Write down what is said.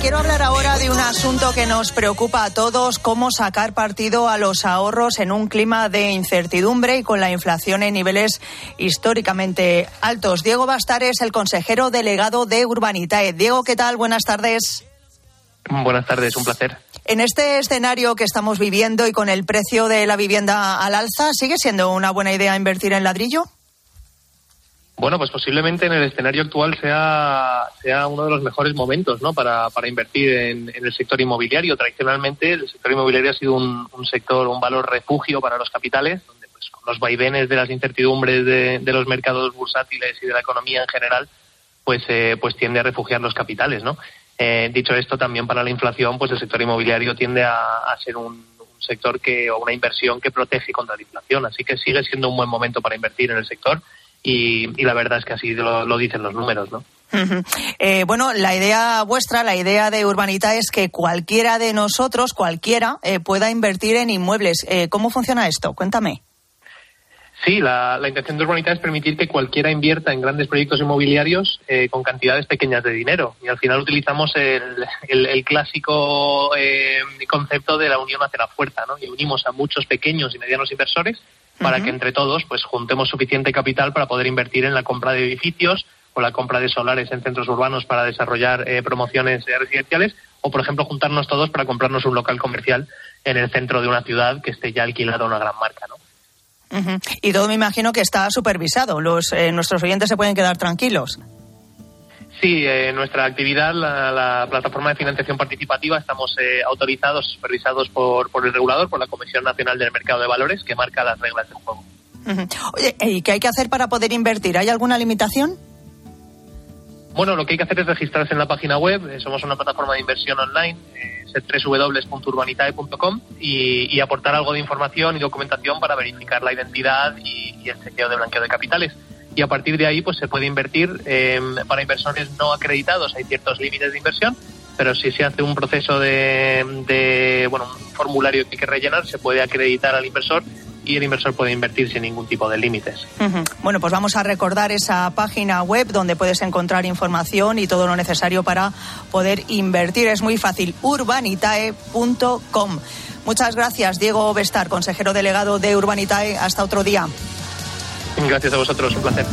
Quiero hablar ahora de un asunto que nos preocupa a todos, cómo sacar partido a los ahorros en un clima de incertidumbre y con la inflación en niveles históricamente altos. Diego Bastar es el consejero delegado de Urbanitae. Diego, ¿qué tal? Buenas tardes. Buenas tardes, un placer. En este escenario que estamos viviendo y con el precio de la vivienda al alza, ¿sigue siendo una buena idea invertir en ladrillo? Bueno, pues posiblemente en el escenario actual sea, sea uno de los mejores momentos ¿no? para, invertir en, el sector inmobiliario. Tradicionalmente el sector inmobiliario ha sido un, sector, un valor refugio para los capitales, donde pues, con los vaivenes de las incertidumbres de, los mercados bursátiles y de la economía en general, pues, eh, pues tiende a refugiar los capitales. ¿no? Eh, dicho esto, también para la inflación, pues el sector inmobiliario tiende a, a ser un, un sector que, o una inversión que protege contra la inflación. Así que sigue siendo un buen momento para invertir en el sector y, la verdad es que así lo, dicen los números, ¿no? Eh, bueno, la idea vuestra, la idea de Urbanita es que cualquiera de nosotros, cualquiera, eh, pueda invertir en inmuebles. Eh, ¿Cómo funciona esto? Cuéntame. Sí, la, intención de Urbanita es permitir que cualquiera invierta en grandes proyectos inmobiliarios con cantidades pequeñas de dinero. Y al final utilizamos el, clásico concepto de la unión hacia la fuerza, ¿no? Y unimos a muchos pequeños y medianos inversores para que entre todos pues juntemos suficiente capital para poder invertir en la compra de edificios o la compra de solares en centros urbanos para desarrollar eh, promociones eh, residenciales o por ejemplo juntarnos todos para comprarnos un local comercial en el centro de una ciudad que esté ya alquilado a una gran marca, ¿no? Y todo me imagino que está supervisado. Los, eh, nuestros oyentes se pueden quedar tranquilos. Sí, eh, nuestra actividad, la, plataforma de financiación participativa, estamos eh, autorizados, supervisados por, por el regulador, por la Comisión Nacional del Mercado de Valores, que marca las reglas del juego. Oye, ¿y qué hay que hacer para poder invertir? ¿Hay alguna limitación? Bueno, lo que hay que hacer es registrarse en la página web. Eh, somos una plataforma de inversión online, eh, www.urbanitae.com y, y, aportar algo de información y documentación para verificar la identidad y, y el chequeo de blanqueo de capitales y a partir de ahí pues se puede invertir em, para inversores no acreditados hay ciertos límites de inversión pero si se hace un proceso de, bueno un formulario que hay que rellenar se puede acreditar al inversor y el inversor puede invertir sin ningún tipo de límites. Bueno, pues vamos a recordar esa página web donde puedes encontrar información y todo lo necesario para poder invertir. Es muy fácil, urbanitae.com. Muchas gracias, Diego Bestar, consejero delegado de Urbanitae. Hasta otro día. Gracias a vosotros, un placer.